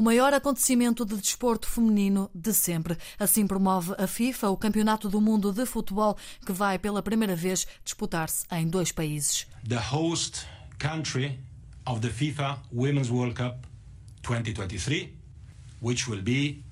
o maior acontecimento de desporto feminino de sempre. Assim promove a FIFA o Campeonato do Mundo de Futebol, que vai pela primeira vez disputar-se em dois países. The host country of the FIFA Women's World Cup 2023, which will be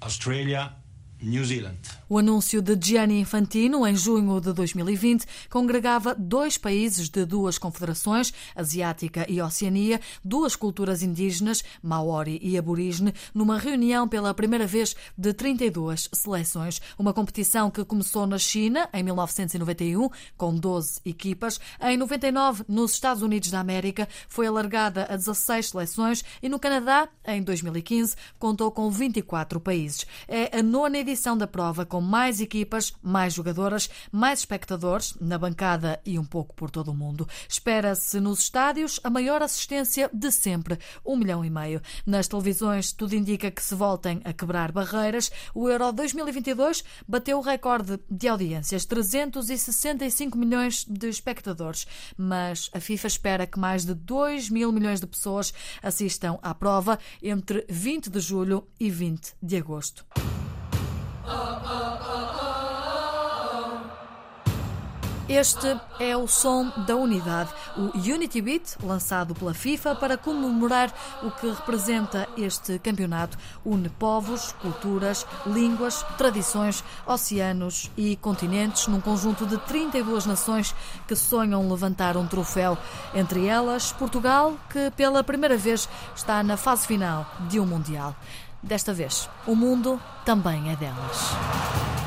Australia New Zealand. O anúncio de Gianni Infantino, em junho de 2020, congregava dois países de duas confederações, Asiática e Oceania, duas culturas indígenas, Maori e Aborígene, numa reunião pela primeira vez de 32 seleções. Uma competição que começou na China, em 1991, com 12 equipas. Em 99, nos Estados Unidos da América, foi alargada a 16 seleções e no Canadá, em 2015, contou com 24 países. É a nona edição da prova com mais equipas, mais jogadoras, mais espectadores na bancada e um pouco por todo o mundo. Espera-se nos estádios a maior assistência de sempre, um milhão e meio. Nas televisões, tudo indica que se voltem a quebrar barreiras. O Euro 2022 bateu o recorde de audiências, 365 milhões de espectadores. Mas a FIFA espera que mais de 2 mil milhões de pessoas assistam à prova entre 20 de julho e 20 de agosto. Este é o som da unidade, o Unity Beat, lançado pela FIFA para comemorar o que representa este campeonato. Une povos, culturas, línguas, tradições, oceanos e continentes num conjunto de 32 nações que sonham levantar um troféu. Entre elas, Portugal, que pela primeira vez está na fase final de um Mundial. Desta vez, o mundo também é delas.